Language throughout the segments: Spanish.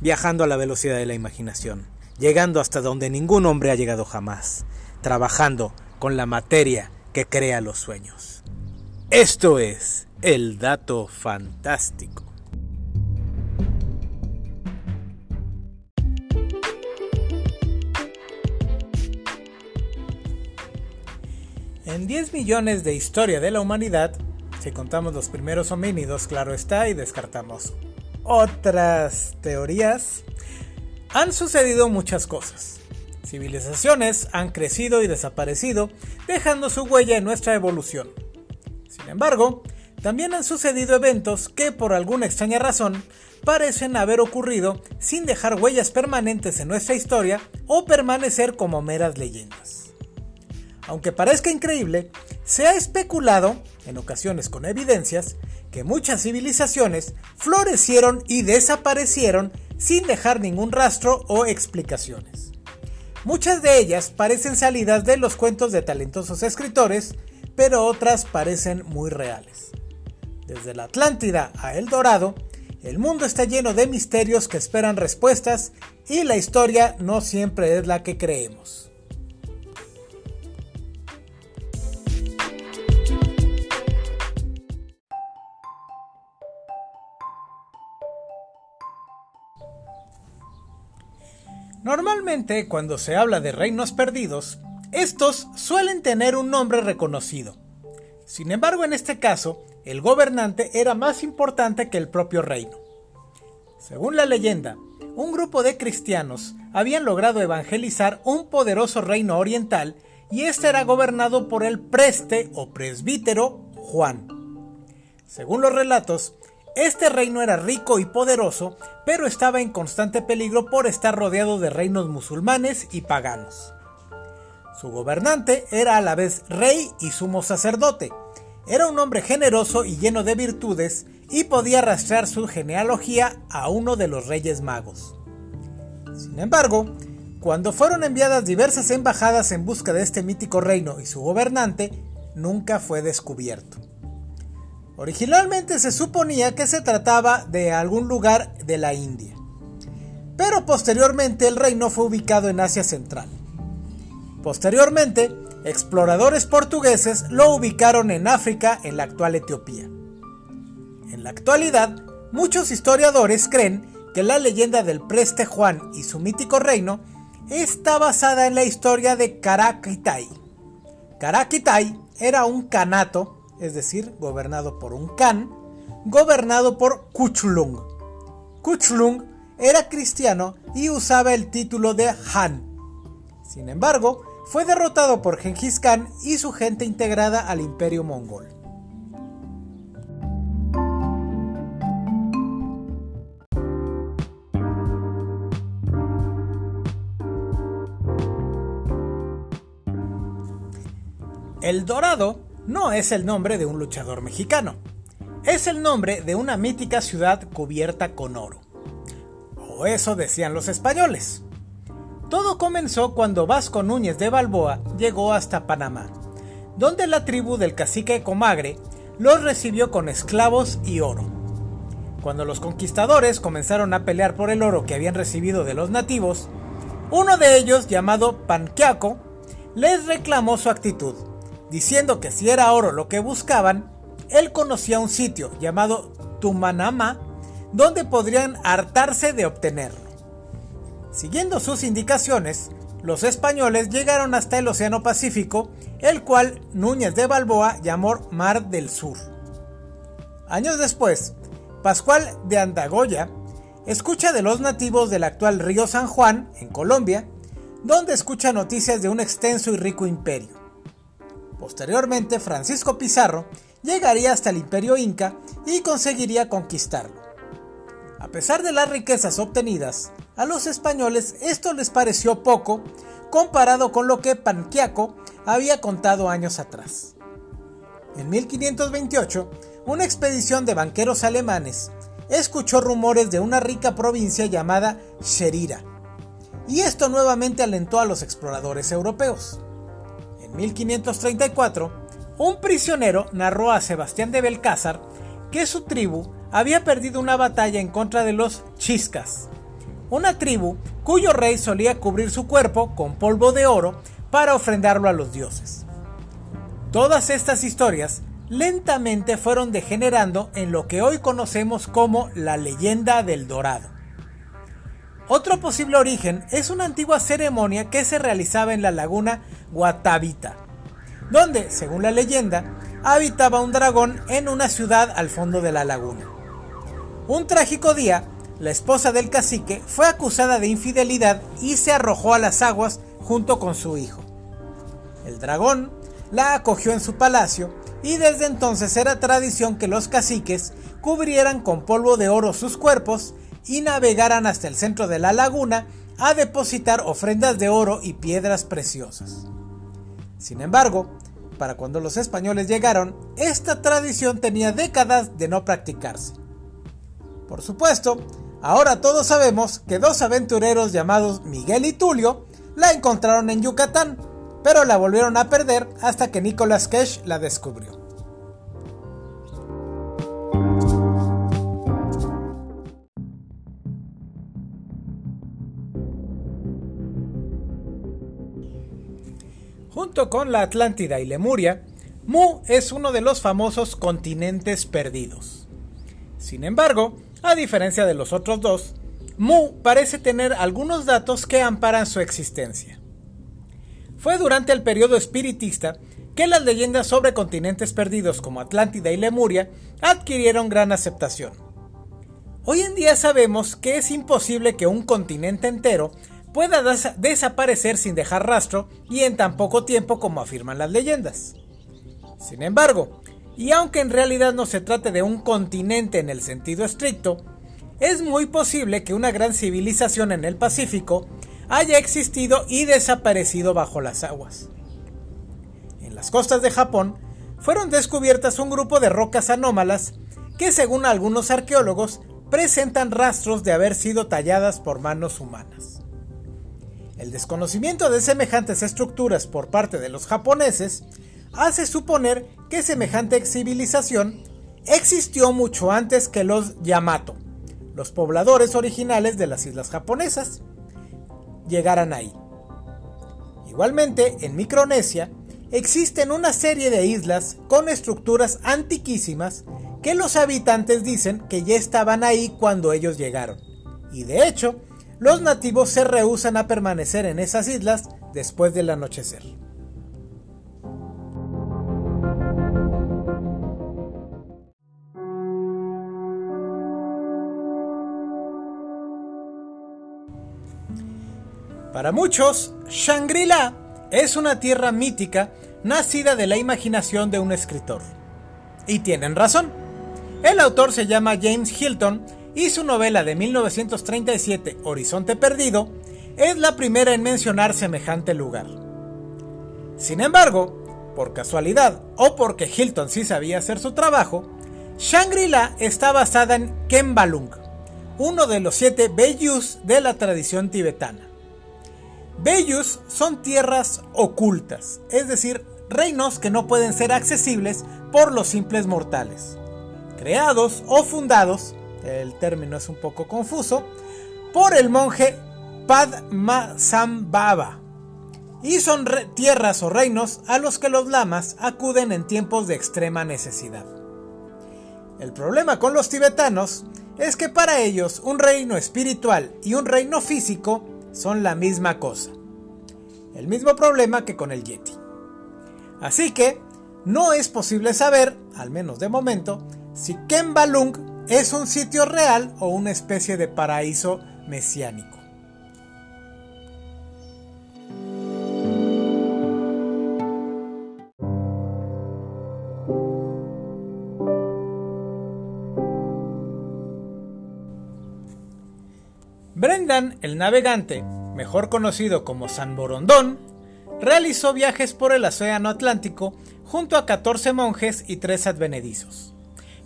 viajando a la velocidad de la imaginación, llegando hasta donde ningún hombre ha llegado jamás, trabajando con la materia que crea los sueños. Esto es el dato fantástico. En 10 millones de historia de la humanidad, si contamos los primeros homínidos, claro está, y descartamos otras teorías, han sucedido muchas cosas. Civilizaciones han crecido y desaparecido, dejando su huella en nuestra evolución. Sin embargo, también han sucedido eventos que por alguna extraña razón parecen haber ocurrido sin dejar huellas permanentes en nuestra historia o permanecer como meras leyendas. Aunque parezca increíble, se ha especulado, en ocasiones con evidencias, que muchas civilizaciones florecieron y desaparecieron sin dejar ningún rastro o explicaciones. Muchas de ellas parecen salidas de los cuentos de talentosos escritores, pero otras parecen muy reales. Desde la Atlántida a El Dorado, el mundo está lleno de misterios que esperan respuestas y la historia no siempre es la que creemos. Normalmente, cuando se habla de reinos perdidos, estos suelen tener un nombre reconocido. Sin embargo, en este caso, el gobernante era más importante que el propio reino. Según la leyenda, un grupo de cristianos habían logrado evangelizar un poderoso reino oriental y este era gobernado por el preste o presbítero Juan. Según los relatos, este reino era rico y poderoso, pero estaba en constante peligro por estar rodeado de reinos musulmanes y paganos. Su gobernante era a la vez rey y sumo sacerdote. Era un hombre generoso y lleno de virtudes y podía rastrear su genealogía a uno de los reyes magos. Sin embargo, cuando fueron enviadas diversas embajadas en busca de este mítico reino y su gobernante, nunca fue descubierto. Originalmente se suponía que se trataba de algún lugar de la India, pero posteriormente el reino fue ubicado en Asia Central. Posteriormente, exploradores portugueses lo ubicaron en África, en la actual Etiopía. En la actualidad, muchos historiadores creen que la leyenda del preste Juan y su mítico reino está basada en la historia de Karakitai. Karakitai era un canato es decir, gobernado por un Khan, gobernado por Kuchulung. Kuchulung era cristiano y usaba el título de Han. Sin embargo, fue derrotado por Genghis Khan y su gente integrada al imperio mongol. El Dorado no es el nombre de un luchador mexicano, es el nombre de una mítica ciudad cubierta con oro. O eso decían los españoles. Todo comenzó cuando Vasco Núñez de Balboa llegó hasta Panamá, donde la tribu del cacique Comagre los recibió con esclavos y oro. Cuando los conquistadores comenzaron a pelear por el oro que habían recibido de los nativos, uno de ellos, llamado Panquiaco, les reclamó su actitud diciendo que si era oro lo que buscaban, él conocía un sitio llamado Tumanama donde podrían hartarse de obtenerlo. Siguiendo sus indicaciones, los españoles llegaron hasta el Océano Pacífico, el cual Núñez de Balboa llamó Mar del Sur. Años después, Pascual de Andagoya escucha de los nativos del actual río San Juan, en Colombia, donde escucha noticias de un extenso y rico imperio. Posteriormente, Francisco Pizarro llegaría hasta el imperio inca y conseguiría conquistarlo. A pesar de las riquezas obtenidas, a los españoles esto les pareció poco comparado con lo que Panquiaco había contado años atrás. En 1528, una expedición de banqueros alemanes escuchó rumores de una rica provincia llamada Sherira, y esto nuevamente alentó a los exploradores europeos. 1534, un prisionero narró a Sebastián de Belcázar que su tribu había perdido una batalla en contra de los chiscas, una tribu cuyo rey solía cubrir su cuerpo con polvo de oro para ofrendarlo a los dioses. Todas estas historias lentamente fueron degenerando en lo que hoy conocemos como la leyenda del Dorado. Otro posible origen es una antigua ceremonia que se realizaba en la laguna Guatavita, donde, según la leyenda, habitaba un dragón en una ciudad al fondo de la laguna. Un trágico día, la esposa del cacique fue acusada de infidelidad y se arrojó a las aguas junto con su hijo. El dragón la acogió en su palacio y desde entonces era tradición que los caciques cubrieran con polvo de oro sus cuerpos y navegaran hasta el centro de la laguna a depositar ofrendas de oro y piedras preciosas. Sin embargo, para cuando los españoles llegaron, esta tradición tenía décadas de no practicarse. Por supuesto, ahora todos sabemos que dos aventureros llamados Miguel y Tulio la encontraron en Yucatán, pero la volvieron a perder hasta que Nicolas Cage la descubrió. Junto con la Atlántida y Lemuria, Mu es uno de los famosos continentes perdidos. Sin embargo, a diferencia de los otros dos, Mu parece tener algunos datos que amparan su existencia. Fue durante el periodo espiritista que las leyendas sobre continentes perdidos como Atlántida y Lemuria adquirieron gran aceptación. Hoy en día sabemos que es imposible que un continente entero pueda desaparecer sin dejar rastro y en tan poco tiempo como afirman las leyendas. Sin embargo, y aunque en realidad no se trate de un continente en el sentido estricto, es muy posible que una gran civilización en el Pacífico haya existido y desaparecido bajo las aguas. En las costas de Japón fueron descubiertas un grupo de rocas anómalas que según algunos arqueólogos presentan rastros de haber sido talladas por manos humanas. El desconocimiento de semejantes estructuras por parte de los japoneses hace suponer que semejante civilización existió mucho antes que los Yamato, los pobladores originales de las islas japonesas, llegaran ahí. Igualmente, en Micronesia existen una serie de islas con estructuras antiquísimas que los habitantes dicen que ya estaban ahí cuando ellos llegaron. Y de hecho, los nativos se rehusan a permanecer en esas islas después del anochecer. Para muchos, Shangri-La es una tierra mítica nacida de la imaginación de un escritor. Y tienen razón. El autor se llama James Hilton y su novela de 1937, Horizonte Perdido, es la primera en mencionar semejante lugar. Sin embargo, por casualidad o porque Hilton sí sabía hacer su trabajo, Shangri-La está basada en Kembalung, uno de los siete Beyus de la tradición tibetana. Beyus son tierras ocultas, es decir, reinos que no pueden ser accesibles por los simples mortales, creados o fundados el término es un poco confuso, por el monje Padmasambhava. Y son tierras o reinos a los que los lamas acuden en tiempos de extrema necesidad. El problema con los tibetanos es que para ellos un reino espiritual y un reino físico son la misma cosa. El mismo problema que con el Yeti. Así que no es posible saber, al menos de momento, si Kembalung ¿Es un sitio real o una especie de paraíso mesiánico? Brendan, el navegante, mejor conocido como San Borondón, realizó viajes por el Océano Atlántico junto a 14 monjes y 3 advenedizos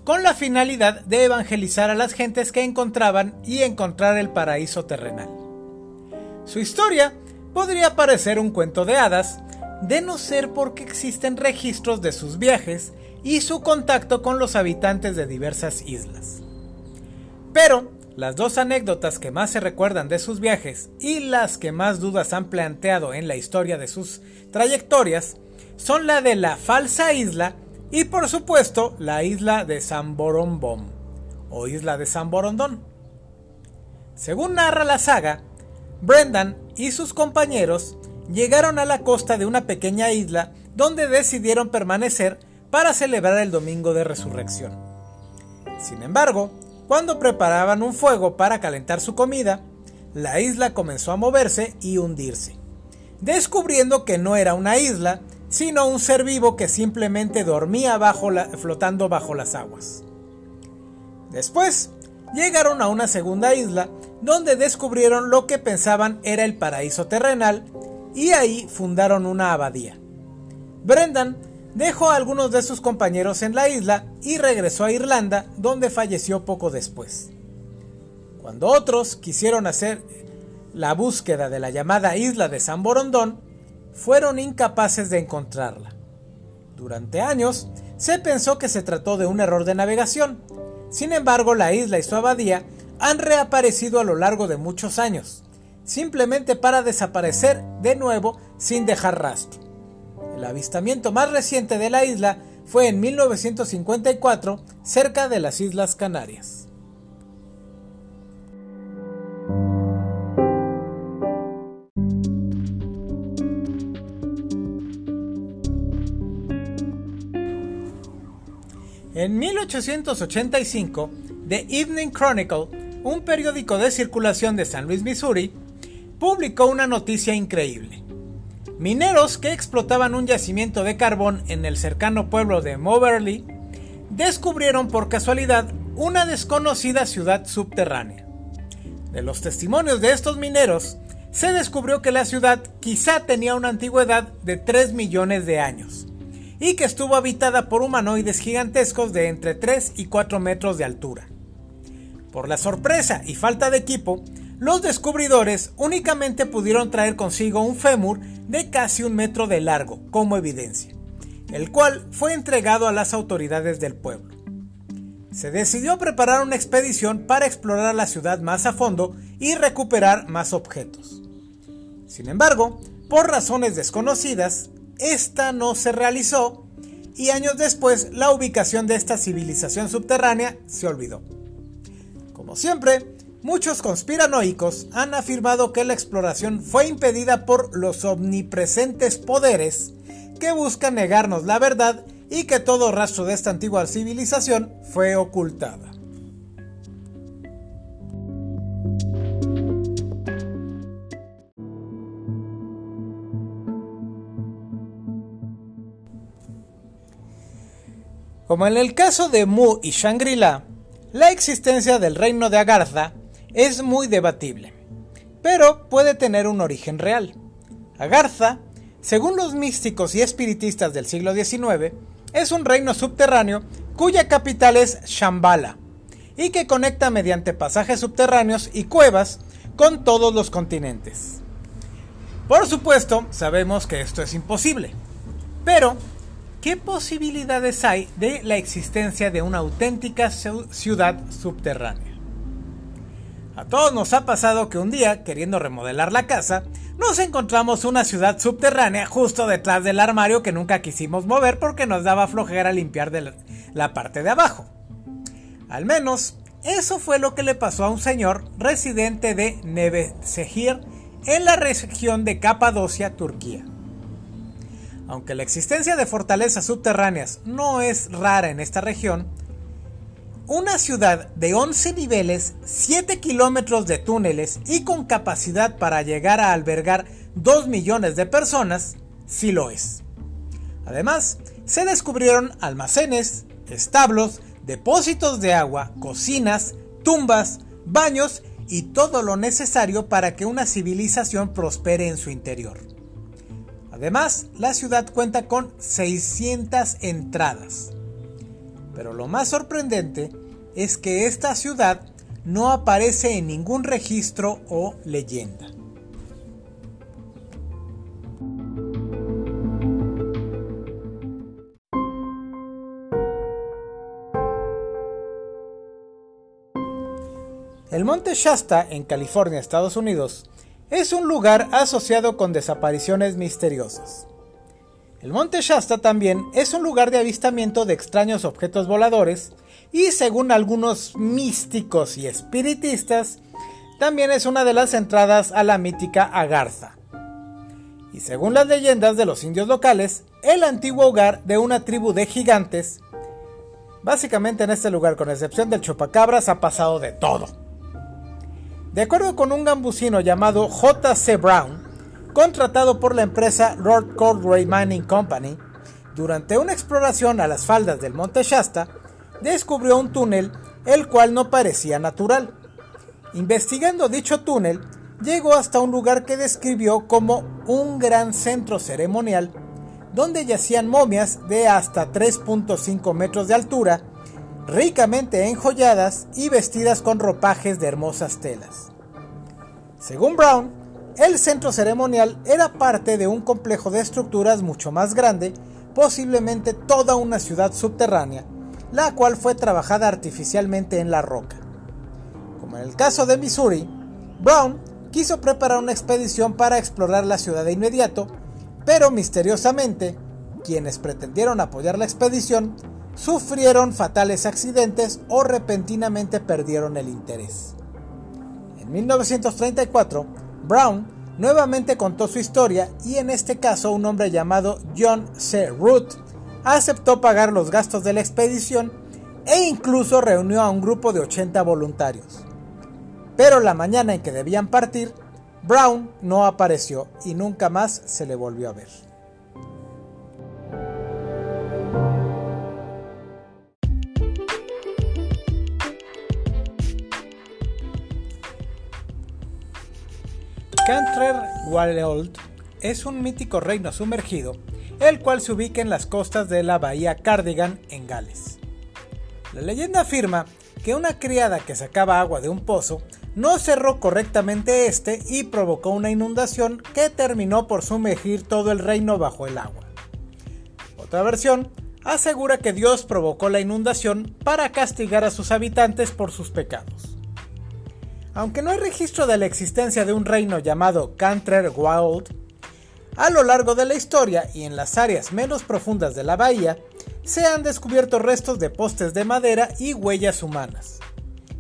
con la finalidad de evangelizar a las gentes que encontraban y encontrar el paraíso terrenal. Su historia podría parecer un cuento de hadas, de no ser porque existen registros de sus viajes y su contacto con los habitantes de diversas islas. Pero las dos anécdotas que más se recuerdan de sus viajes y las que más dudas han planteado en la historia de sus trayectorias son la de la falsa isla y por supuesto la isla de San Borombom o isla de San Borondón. Según narra la saga, Brendan y sus compañeros llegaron a la costa de una pequeña isla donde decidieron permanecer para celebrar el Domingo de Resurrección. Sin embargo, cuando preparaban un fuego para calentar su comida, la isla comenzó a moverse y hundirse, descubriendo que no era una isla, sino un ser vivo que simplemente dormía flotando bajo las aguas. Después, llegaron a una segunda isla donde descubrieron lo que pensaban era el paraíso terrenal y ahí fundaron una abadía. Brendan dejó a algunos de sus compañeros en la isla y regresó a Irlanda, donde falleció poco después. Cuando otros quisieron hacer la búsqueda de la llamada isla de San Borondón, fueron incapaces de encontrarla. Durante años se pensó que se trató de un error de navegación. Sin embargo, la isla y su abadía han reaparecido a lo largo de muchos años, simplemente para desaparecer de nuevo sin dejar rastro. El avistamiento más reciente de la isla fue en 1954 cerca de las Islas Canarias. En 1885, The Evening Chronicle, un periódico de circulación de San Luis, Missouri, publicó una noticia increíble. Mineros que explotaban un yacimiento de carbón en el cercano pueblo de Moberly descubrieron por casualidad una desconocida ciudad subterránea. De los testimonios de estos mineros, se descubrió que la ciudad quizá tenía una antigüedad de 3 millones de años y que estuvo habitada por humanoides gigantescos de entre 3 y 4 metros de altura. Por la sorpresa y falta de equipo, los descubridores únicamente pudieron traer consigo un fémur de casi un metro de largo como evidencia, el cual fue entregado a las autoridades del pueblo. Se decidió preparar una expedición para explorar la ciudad más a fondo y recuperar más objetos. Sin embargo, por razones desconocidas, esta no se realizó y años después la ubicación de esta civilización subterránea se olvidó. Como siempre, Muchos conspiranoicos han afirmado que la exploración fue impedida por los omnipresentes poderes que buscan negarnos la verdad y que todo rastro de esta antigua civilización fue ocultada. Como en el caso de Mu y Shangri-La, la existencia del reino de Agartha es muy debatible, pero puede tener un origen real. Agartha, según los místicos y espiritistas del siglo XIX, es un reino subterráneo cuya capital es Shambhala y que conecta mediante pasajes subterráneos y cuevas con todos los continentes. Por supuesto, sabemos que esto es imposible, pero ¿qué posibilidades hay de la existencia de una auténtica ciudad subterránea? A todos nos ha pasado que un día, queriendo remodelar la casa, nos encontramos una ciudad subterránea justo detrás del armario que nunca quisimos mover porque nos daba flojera limpiar de la, parte de abajo. Al menos, eso fue lo que le pasó a un señor residente de Nevesehir en la región de Capadocia, Turquía. Aunque la existencia de fortalezas subterráneas no es rara en esta región, una ciudad de 11 niveles, 7 kilómetros de túneles y con capacidad para llegar a albergar 2 millones de personas, sí lo es. Además, se descubrieron almacenes, establos, depósitos de agua, cocinas, tumbas, baños y todo lo necesario para que una civilización prospere en su interior. Además, la ciudad cuenta con 600 entradas. Pero lo más sorprendente es que esta ciudad no aparece en ningún registro o leyenda. El monte Shasta, en California, Estados Unidos, es un lugar asociado con desapariciones misteriosas. El monte Shasta también es un lugar de avistamiento de extraños objetos voladores y según algunos místicos y espiritistas, también es una de las entradas a la mítica Agartha. Y según las leyendas de los indios locales, el antiguo hogar de una tribu de gigantes, básicamente en este lugar, con excepción del chupacabras, ha pasado de todo. De acuerdo con un gambusino llamado J.C. Brown, contratado por la empresa Lord Cordray Mining Company, durante una exploración a las faldas del monte Shasta, descubrió un túnel el cual no parecía natural. Investigando dicho túnel, llegó hasta un lugar que describió como un gran centro ceremonial donde yacían momias de hasta 3.5 metros de altura ricamente enjolladas y vestidas con ropajes de hermosas telas. Según Brown, el centro ceremonial era parte de un complejo de estructuras mucho más grande, posiblemente toda una ciudad subterránea, la cual fue trabajada artificialmente en la roca. Como en el caso de Missouri, Brown quiso preparar una expedición para explorar la ciudad de inmediato, pero misteriosamente, quienes pretendieron apoyar la expedición sufrieron fatales accidentes o repentinamente perdieron el interés. En 1934, Brown nuevamente contó su historia y en este caso un hombre llamado John C. Root aceptó pagar los gastos de la expedición e incluso reunió a un grupo de 80 voluntarios. Pero la mañana en que debían partir, Brown no apareció y nunca más se le volvió a ver. Cantrell es un mítico reino sumergido, el cual se ubica en las costas de la bahía Cardigan en Gales. La leyenda afirma que una criada que sacaba agua de un pozo no cerró correctamente este y provocó una inundación que terminó por sumergir todo el reino bajo el agua. Otra versión asegura que Dios provocó la inundación para castigar a sus habitantes por sus pecados. Aunque no hay registro de la existencia de un reino llamado Canter Wild, a lo largo de la historia y en las áreas menos profundas de la bahía, se han descubierto restos de postes de madera y huellas humanas.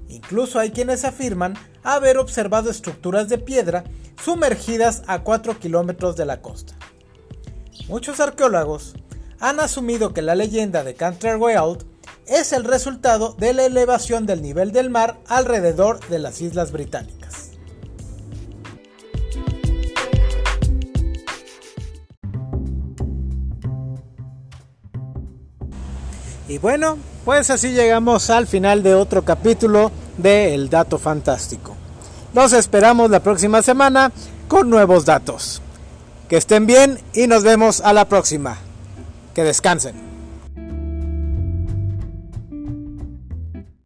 Incluso hay quienes afirman haber observado estructuras de piedra sumergidas a 4 kilómetros de la costa. Muchos arqueólogos han asumido que la leyenda de Wild es el resultado de la elevación del nivel del mar alrededor de las Islas Británicas. Y bueno, pues así llegamos al final de otro capítulo de El Dato Fantástico. Nos esperamos la próxima semana con nuevos datos. Que estén bien y nos vemos a la próxima. Que descansen.